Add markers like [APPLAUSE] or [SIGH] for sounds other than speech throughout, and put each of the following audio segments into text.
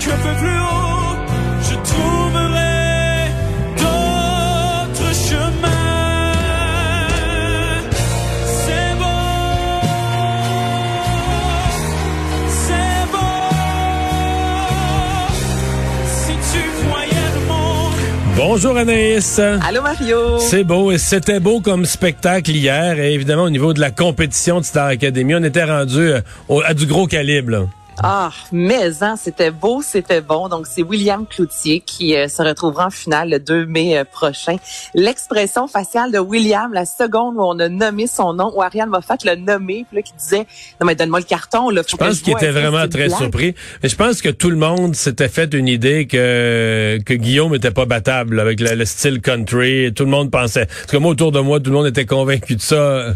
qu'un peu plus haut, je trouverai d'autres chemins. C'est beau, c'est beau. Si tu voyais le monde. Bonjour Anaïs. Allô Mario. C'est beau et c'était beau comme spectacle hier. Et évidemment, au niveau de la compétition de Star Academy, on était rendu euh, à du gros calibre. là. Ah, mais hein, c'était beau, c'était bon. Donc c'est William Cloutier qui euh, se retrouvera en finale le 2 mai euh, prochain. L'expression faciale de William, la seconde où on a nommé son nom, où Ariane Moffat l'a nommé, puis là qui disait "Non mais donne-moi le carton là." Je pense qu'il était vraiment très surpris. Mais je pense que tout le monde s'était fait une idée que que Guillaume était pas battable là, avec le, le style country. Tout le monde pensait. En tout cas, moi, autour de moi, tout le monde était convaincu de ça.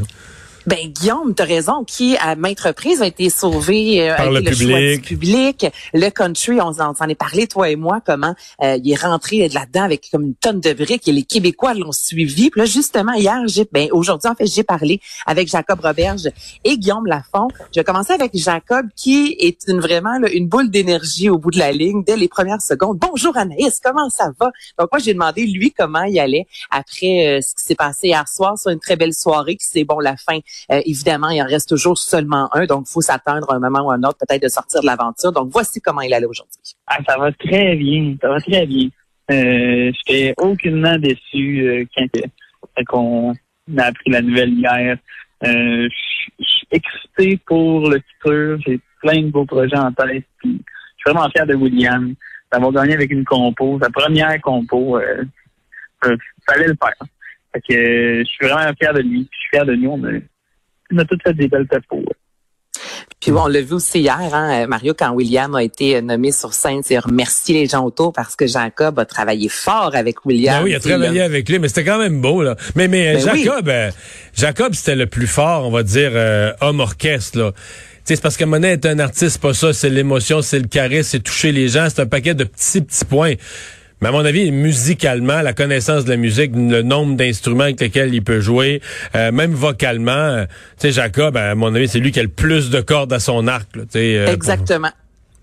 Ben Guillaume, t'as raison, qui à maintes reprises a été sauvé euh, Par a le été choix public. du public. Le country, on s'en s'en est parlé toi et moi, comment euh, il est rentré là-dedans avec comme une tonne de briques et les Québécois l'ont suivi. Puis là justement hier, j'ai ben aujourd'hui en fait j'ai parlé avec Jacob Roberge et Guillaume Lafont. Je vais commencer avec Jacob qui est une vraiment là, une boule d'énergie au bout de la ligne dès les premières secondes. Bonjour Anaïs, comment ça va? Donc moi j'ai demandé lui comment il allait après euh, ce qui s'est passé hier soir sur une très belle soirée qui c'est bon la fin euh, évidemment, il en reste toujours seulement un, donc il faut s'attendre à un moment ou à un autre peut-être de sortir de l'aventure. Donc voici comment il allait aujourd'hui. Ah, ça va très bien, ça va très bien. Euh, J'étais aucunement déçu euh, quand, que- quand on a appris la nouvelle hier. Euh, Je suis excité pour le futur. J'ai plein de beaux projets en tête. Je suis vraiment fier de William d'avoir gagné avec une compo, sa première compo. Euh, euh, fallait le faire. Fait que, euh, je suis vraiment fier de lui. Je suis fier de nous. On a, on a tous fait des belles tapos. Puis bon, on l'a vu aussi hier, hein, Mario, quand William a été euh, nommé sur scène, c'est remercier les gens autour parce que Jacob a travaillé fort avec William. Ben oui, il a sais, travaillé avec lui, mais c'était quand même beau là. Mais mais euh, Ben oui. Jacob, euh, Jacob c'était le plus fort, on va dire euh, homme orchestre là. Tu sais, c'est parce que Monet est un artiste, pas ça, c'est l'émotion, c'est le charisme, c'est toucher les gens, c'est un paquet de petits petits points. Mais à mon avis, musicalement, la connaissance de la musique, le nombre d'instruments avec lesquels il peut jouer, euh, même vocalement, euh, tu sais, Jacob, à mon avis, c'est lui qui a le plus de cordes à son arc. Là, euh, Exactement.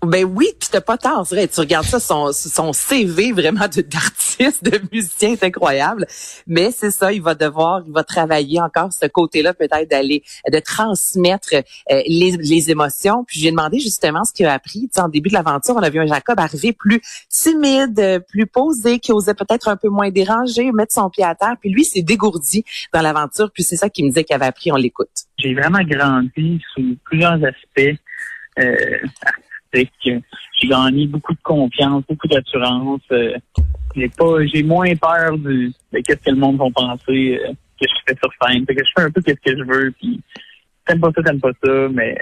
Ben oui, puis t'as pas c'est vrai. Tu regardes ça, son, son CV vraiment d'artiste, de musicien, c'est incroyable. Mais c'est ça, il va devoir, il va travailler encore ce côté-là, peut-être d'aller, de transmettre euh, les, les émotions. Puis j'ai demandé justement ce qu'il a appris. Tu sais, en début de l'aventure, on a vu un Jacob arriver plus timide, plus posé, qui osait peut-être un peu moins déranger, mettre son pied à terre. Puis lui, s'est dégourdi dans l'aventure. Puis c'est ça qu'il me disait qu'il avait appris. On l'écoute. j'ai vraiment grandi sous plusieurs aspects euh, artistiques. J'ai gagné beaucoup de confiance, beaucoup d'assurance. Euh, j'ai pas, j'ai moins peur du, de qu'est-ce que le monde va penser euh, que je fais sur scène. Que je fais un peu qu'est-ce que je veux. Puis t'aimes pas ça, t'aimes pas ça, mais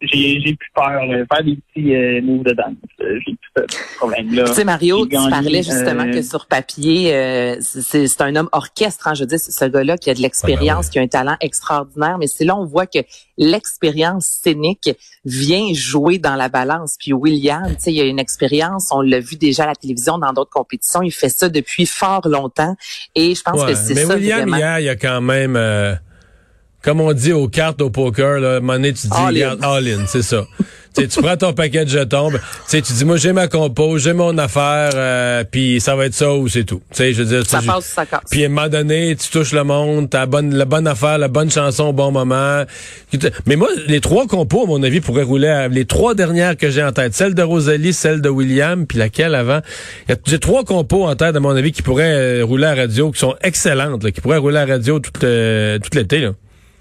j'ai, j'ai plus peur. euh, faire des petits euh, moves de danse. J'ai plus ce problème-là. Tu sais, Mario, tu gagné, parlais justement euh, que sur papier, euh, c'est c'est un homme orchestre. Hein, je veux dire, c'est ce gars-là qui a de l'expérience, Ah ben qui a un talent extraordinaire. Mais c'est là on voit que l'expérience scénique vient jouer dans la balance. Puis William, tu sais, il a une expérience. On l'a vu déjà à la télévision dans d'autres compétitions. Il fait ça depuis fort longtemps. Et je pense Ouais, que c'est mais ça William, vraiment. hier, il y a quand même, euh, comme on dit aux cartes, au poker, là, à un moment donné, tu dis, All in. regarde, all in, c'est ça. tu sais, tu prends ton paquet de jetons, ben, tu sais, tu dis, moi, j'ai ma compo, j'ai mon affaire, euh, puis ça va être ça ou c'est tout. Tu sais, je veux dire, Ça passe ça casse. Puis à un moment donné, tu touches le monde, t'as la bonne, la bonne affaire, la bonne chanson au bon moment. Mais moi, les trois compos, à mon avis, pourraient rouler à, les trois dernières que j'ai en tête. Celle de Rosalie, celle de William, puis laquelle avant. Il y a- J'ai trois compos en tête, à mon avis, qui pourraient euh, rouler à la radio, qui sont excellentes, là, qui pourraient rouler à la radio tout, euh, tout l'été, là.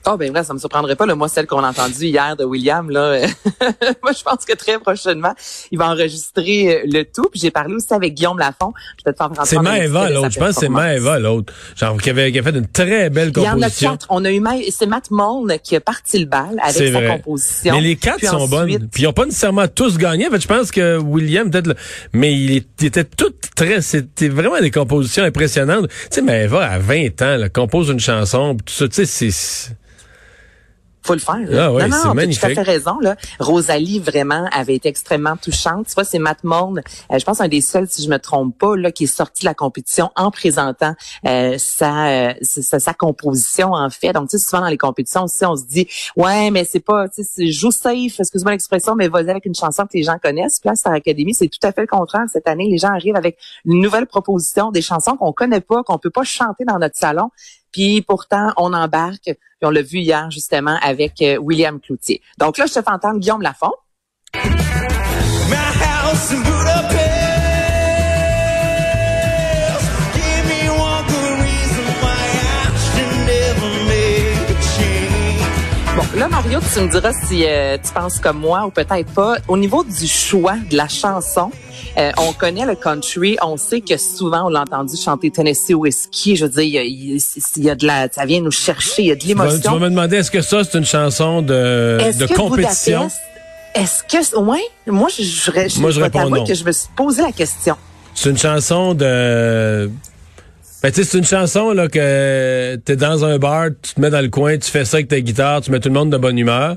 Oh ben vrai, ça me surprendrait pas. Là, moi, celle qu'on a entendue hier de William, là, [LAUGHS] moi, je pense que très prochainement, il va enregistrer euh, le tout. Puis j'ai parlé aussi avec Guillaume Lafont. C'est Maëva, l'autre. Je pense que c'est. Maëva, l'autre. Genre, qui avait, qui a fait une très belle Il y en a composition. quatre. On a eu c'est Matt Mullen qui a parti le bal avec sa vrai. composition. Mais les quatre Puis sont ensuite- bonnes. Puis ils ont pas nécessairement tous gagné. En fait, je pense que William, peut-être, le- mais il, était tout très, c'était vraiment des compositions impressionnantes. Tu sais, mais Eva, à 20 ans, là, compose une chanson, tout ça, tu sais, c'est... faut le faire. Ah non, non, magnifique. tout à fait raison. Là. Rosalie, vraiment, avait été extrêmement touchante. Tu vois, c'est Matt Morne, euh, je pense un des seuls, si je me trompe pas, là, qui est sorti de la compétition en présentant euh, sa, euh, sa, sa composition, en fait. Donc, tu sais, souvent dans les compétitions aussi, on se dit, ouais, mais c'est pas, tu sais, joue safe, excuse-moi l'expression, mais vas-y avec une chanson que les gens connaissent. Là, Star Academy, c'est tout à fait le contraire. Cette année, les gens arrivent avec une nouvelle proposition, des chansons qu'on connaît pas, qu'on peut pas chanter dans notre salon. Puis pourtant, on embarque. Puis on l'a vu hier justement avec euh, William Cloutier. Donc là, je te fais entendre Guillaume Lafont. Bon, là, Mario, tu me diras si euh, tu penses comme moi ou peut-être pas. Au niveau du choix de la chanson, euh, on connaît le country, on sait que souvent on l'a entendu chanter Tennessee Whiskey. Je veux dire, il y a, il y de la, ça vient nous chercher, il y a de vas, tu l'émotion. vas me demander, est-ce que ça, c'est une chanson de, Est-ce de que compétition? Est-ce que, moi je, je, je, Moi, je vais réponds non. que je me suis posé la question. C'est une chanson de... Ben, tu sais, c'est une chanson, là, que t'es dans un bar, tu te mets dans le coin, tu fais ça avec ta guitare, tu mets tout le monde de bonne humeur.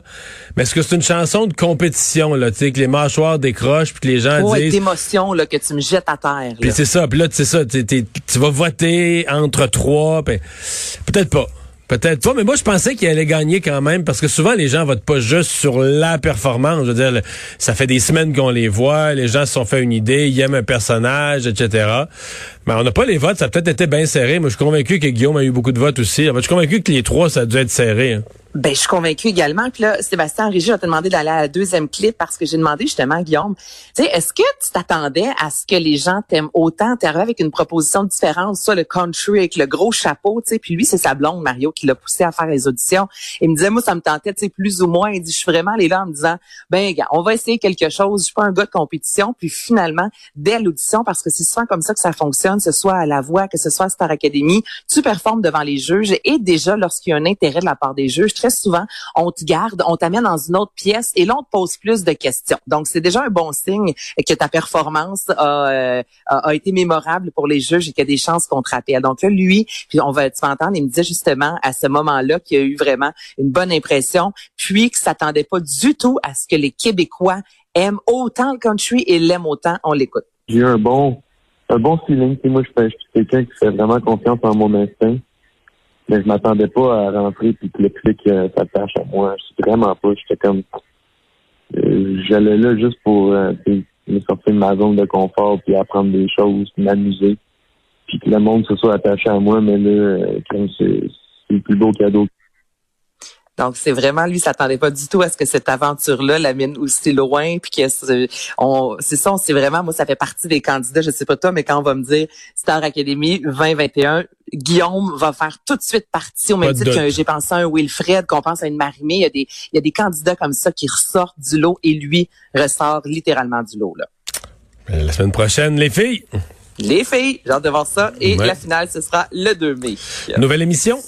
Mais est-ce que c'est une chanson de compétition, là, tu sais, que les mâchoires décrochent puis que les gens Ouais, disent... d'émotion là que tu me jettes à terre. Puis c'est ça, puis là, c'est ça, tu vas voter entre trois, peut-être pas. Peut-être pas, mais moi je pensais qu'il allait gagner quand même parce que souvent les gens votent pas juste sur la performance. Je veux dire, ça fait des semaines qu'on les voit, les gens se sont fait une idée, ils aiment un personnage, etc. Mais on n'a pas les votes, ça peut-être été bien serré. Moi je suis convaincu que Guillaume a eu beaucoup de votes aussi. Je suis convaincu que les trois, ça a dû être serré. hein. Ben, je suis convaincue également. Puis là, Sébastien Régis, vais te demander d'aller à la deuxième clip parce que j'ai demandé justement à Guillaume, tu sais, est-ce que tu t'attendais à ce que les gens t'aiment autant? T'es arrivé avec une proposition différente, ça, le country avec le gros chapeau, tu sais. Puis lui, c'est sa blonde, Mario, qui l'a poussé à faire les auditions. Il me disait, moi, ça me tentait, tu sais, plus ou moins. Il dit, je suis vraiment allé là en me disant, ben, on va essayer quelque chose. Je suis pas un gars de compétition. Puis finalement, dès l'audition, parce que c'est souvent comme ça que ça fonctionne, que ce soit à la voix, que ce soit à Star Academy, tu performes devant les juges. Et déjà, lorsqu'il y a un intérêt de la part des juges, très souvent, on te garde, on t'amène dans une autre pièce et là, on te pose plus de questions. Donc, c'est déjà un bon signe que ta performance a, euh, a, été mémorable pour les juges et qu'il y a des chances qu'on te rappelle. Donc là, lui, on va, tu entendre, il me disait justement à ce moment-là qu'il a eu vraiment une bonne impression, puis qu'il s'attendait pas du tout à ce que les Québécois aiment autant le country et l'aiment autant, on l'écoute. j'ai un bon un bon feeling. Moi, je suis quelqu'un qui fait vraiment confiance en mon instinct. Mais je m'attendais pas à rentrer puis que le clic euh, s'attache à moi. Je suis vraiment pas. J'étais comme euh, j'allais là juste pour euh, me sortir de ma zone de confort puis apprendre des choses, m'amuser. Puis que le monde se soit attaché à moi, mais là, euh, comme c'est le plus beau cadeau Donc, c'est vraiment, lui, s'attendait pas du tout à ce que cette aventure-là l'amène aussi loin, puis que c'est ça, on sait vraiment, moi, ça fait partie des candidats, je sais pas toi, mais quand on va me dire Star Academy 2021, Guillaume va faire tout de suite partie, au même titre que j'ai pensé à un Wilfred, qu'on pense à une Marimé, il y a des, il y a des candidats comme ça qui ressortent du lot, et lui ressort littéralement du lot, là. Euh, La semaine prochaine, les filles, Les filles, j'ai hâte de voir ça, et Ouais. la finale, ce sera le 2 mai. nouvelle émission.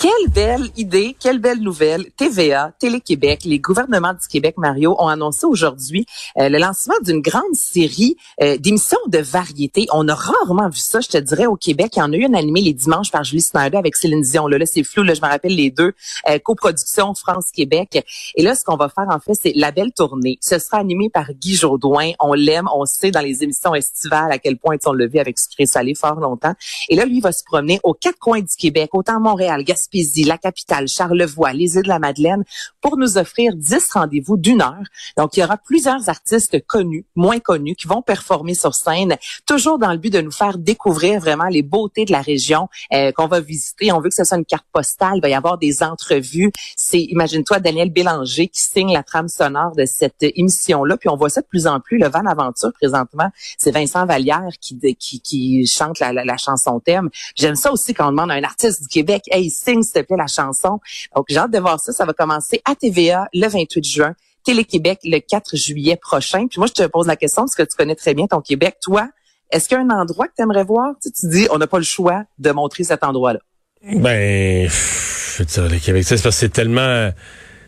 Quelle belle idée, quelle belle nouvelle. TVA, Télé-Québec, les gouvernements du Québec, Mario, ont annoncé aujourd'hui euh, le lancement d'une grande série euh, d'émissions de variété. On a rarement vu ça, je te dirais, au Québec. Il y en a eu une animée les dimanches par Julie Snyder avec Céline Dion. Là, là c'est flou, là, je me rappelle les deux. Euh, coproduction France-Québec. Et là, ce qu'on va faire, en fait, c'est la belle tournée. Ce sera animé par Guy Jodoin. On l'aime, on sait dans les émissions estivales à quel point on l'a vu avec Sucré Salé fort longtemps. Et là, lui, il va se promener aux quatre coins du Québec, autant Montréal, Gaspésie, la capitale, Charlevoix, les îles de la Madeleine, pour nous offrir 10 rendez-vous d'une heure. Donc, il y aura plusieurs artistes connus, moins connus, qui vont performer sur scène, toujours dans le but de nous faire découvrir vraiment les beautés de la région euh, qu'on va visiter. On veut que ce soit une carte postale. Il va y avoir des entrevues. C'est, imagine-toi, Daniel Bélanger qui signe la trame sonore de cette émission-là. Puis on voit ça de plus en plus. Le Van Aventure, présentement, c'est Vincent Vallière qui, qui, qui chante la, la, la chanson thème. J'aime ça aussi quand on demande à un artiste du Québec, hey, signe s'il te plaît la chanson. Donc, j'ai hâte de voir ça. Ça va commencer à TVA le 28 juin. Télé-Québec le 4 juillet prochain. Puis moi, je te pose la question parce que tu connais très bien ton Québec. Toi, est-ce qu'il y a un endroit que tu aimerais voir? Tu, tu dis, on n'a pas le choix de montrer cet endroit-là. Ben, je veux dire, le Québec, c'est parce que c'est tellement,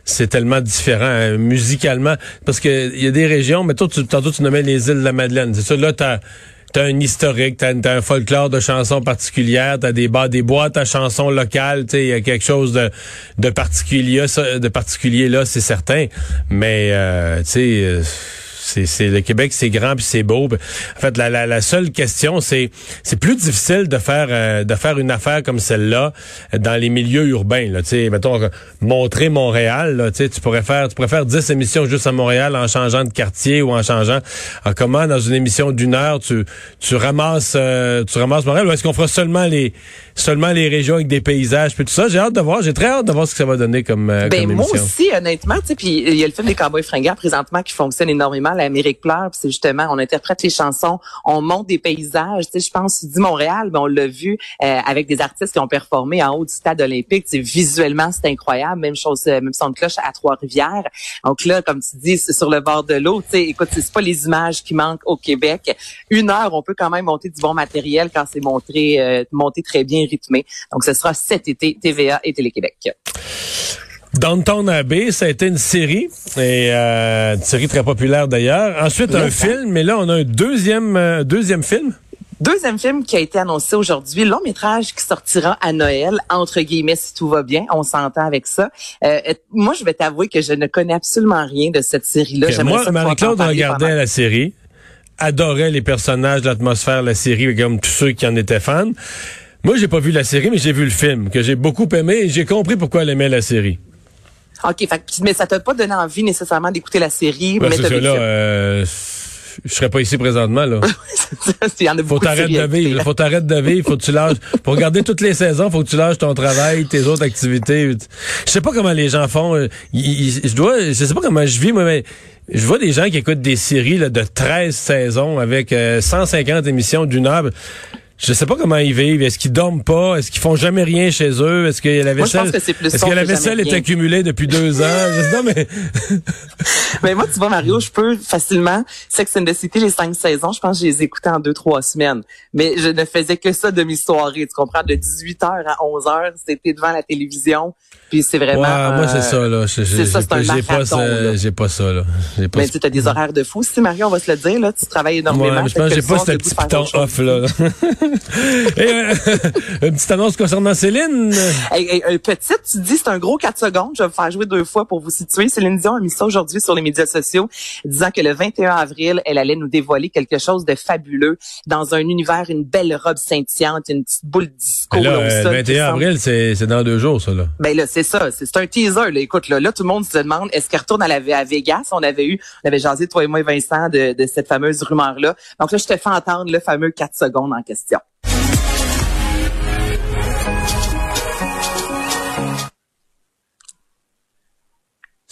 c'est tellement différent hein, musicalement. Parce que il y a des régions, mais toi, tu, tantôt tu nommais les îles de la Madeleine. C'est ça, là, t'as, t'as un historique, t'as, un folklore de chansons particulières, t'as des bas, des boîtes à chansons locales, tu il y a quelque chose de, de particulier, de particulier là, c'est certain. Mais, euh, tu euh, c'est, le Québec, c'est grand puis c'est beau. En fait, la, la, la seule question, c'est c'est plus difficile de faire euh, de faire une affaire comme celle-là dans les milieux urbains. Là, tu sais, mettons euh, montrer Montréal. Là, tu pourrais faire tu pourrais faire 10 émissions juste à Montréal en changeant de quartier ou en changeant. En comment dans une émission d'une heure, tu tu ramasses euh, tu ramasses Montréal? Ou est-ce qu'on fera seulement les seulement les régions avec des paysages puis tout ça? J'ai hâte de voir. J'ai très hâte de voir ce que ça va donner comme, euh, Ben comme moi aussi, honnêtement, tu sais, puis il y a le film des Cowboys fringants présentement qui fonctionne énormément. L'Amérique pleure, c'est justement, on interprète les chansons, on monte des paysages. Tu sais, je pense, tu dis Montréal, ben on l'a vu euh, avec des artistes qui ont performé en haut du stade olympique. Tu sais, visuellement, c'est incroyable. Même chose, euh, même son de cloche à Trois-Rivières. Donc là, comme tu dis, c'est sur le bord de l'eau. Tu sais, écoute, c'est pas les images qui manquent au Québec. Une heure, on peut quand même monter du bon matériel quand c'est montré, euh, monté très bien rythmé. Donc, ce sera cet été, TVA et Télé-Québec. Downtown Abbey, ça a été une série, et euh, une série très populaire d'ailleurs. Ensuite, un film, mais là, on a un deuxième, euh, deuxième film. Deuxième film qui a été annoncé aujourd'hui, long métrage qui sortira à Noël, entre guillemets, si tout va bien. On s'entend avec ça. Euh, moi, je vais t'avouer que je ne connais absolument rien de cette série-là. Ok, J'aimerais Moi, Marie-Claude regardait pendant- la série, adorait les personnages, l'atmosphère, la série, comme tous ceux qui en étaient fans. Moi, j'ai pas vu la série, mais j'ai vu le film, que j'ai beaucoup aimé, et j'ai compris pourquoi elle aimait la série. OK, fait, mais ça t'a pas donné envie nécessairement d'écouter la série. Parce mais là, euh, je serais pas ici présentement, là. [LAUGHS] Il y en a Faut t'arrêter de écouter, vivre, là. faut t'arrêter de vivre, faut que tu lâches. Pour regarder toutes les saisons, faut que tu lâches ton travail, tes autres activités. Je sais pas comment les gens font. euh, Je dois, je sais pas comment je vis, moi, mais je vois des gens qui écoutent des séries là, de 13 saisons avec euh, 150 émissions d'une heure. Je sais pas comment ils vivent. Est-ce qu'ils dorment pas? Est-ce qu'ils font jamais rien chez eux? Est-ce que la vaisselle, pense que est-ce son que la vaisselle est accumulée depuis deux ans? Je sais- non, mais [LAUGHS] Mais moi, tu vois, Mario, je peux facilement, Sex and the City, les cinq saisons, je pense que je les écoutais en deux, trois semaines. Mais je ne faisais que ça de mes soirées. Tu comprends? De 18h à 11h, c'était devant la télévision. Puis c'est vraiment... Ouais, moi, c'est ça, là. C'est ça, c'est un pas- J'ai pas, marathon, j'ai pas ça, là. Pas Mais ce- tu as des [LAUGHS] horaires de fou. Si Mario, on va se le dire, là, tu travailles énormément. Ouais, mais je pense que j'ai pas ce petit piton off, là. [LAUGHS] [LAUGHS] Et, euh, [LAUGHS] une petite annonce concernant Céline. Hey, hey, un petite, tu dis, c'est un gros 4 secondes. Je vais vous faire jouer deux fois pour vous situer. Céline Dion a mis ça aujourd'hui sur les médias sociaux, disant que le 21 avril, elle allait nous dévoiler quelque chose de fabuleux dans un univers, une belle robe scintillante, une petite boule disco. Là, euh, le qui 21 semble- avril, c'est c'est dans deux jours, ça, là. Ben là, c'est ça. C'est c'est un teaser. Là. Écoute, là, là, tout le monde se demande, est-ce qu'elle retourne à, la, à Vegas? On avait eu, on avait jasé, toi et moi, Vincent, de, de cette fameuse rumeur-là. Donc là, je te fais entendre le fameux 4 secondes en question.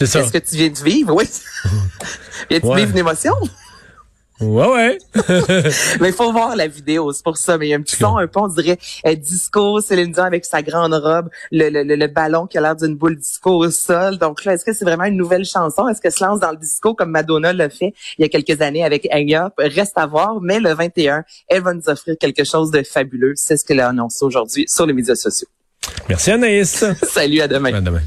C'est ça. Est-ce que tu viens de vivre? Oui. [LAUGHS] viens-tu Ouais. vivre une émotion? Ouais, ouais. [LAUGHS] Mais il faut voir la vidéo, c'est pour ça. Mais il y a un petit son un peu, on dirait, euh, disco, Céline Dion avec sa grande robe, le, le, le, le ballon qui a l'air d'une boule disco au sol. Donc là, est-ce que c'est vraiment une nouvelle chanson? Est-ce qu'elle se lance dans le disco comme Madonna l'a fait il y a quelques années avec Hang Up? Reste à voir. Mais le 21, elle va nous offrir quelque chose de fabuleux. C'est ce qu'elle a annoncé aujourd'hui sur les médias sociaux. Merci, Anaïs. [LAUGHS] Salut, à demain. À demain.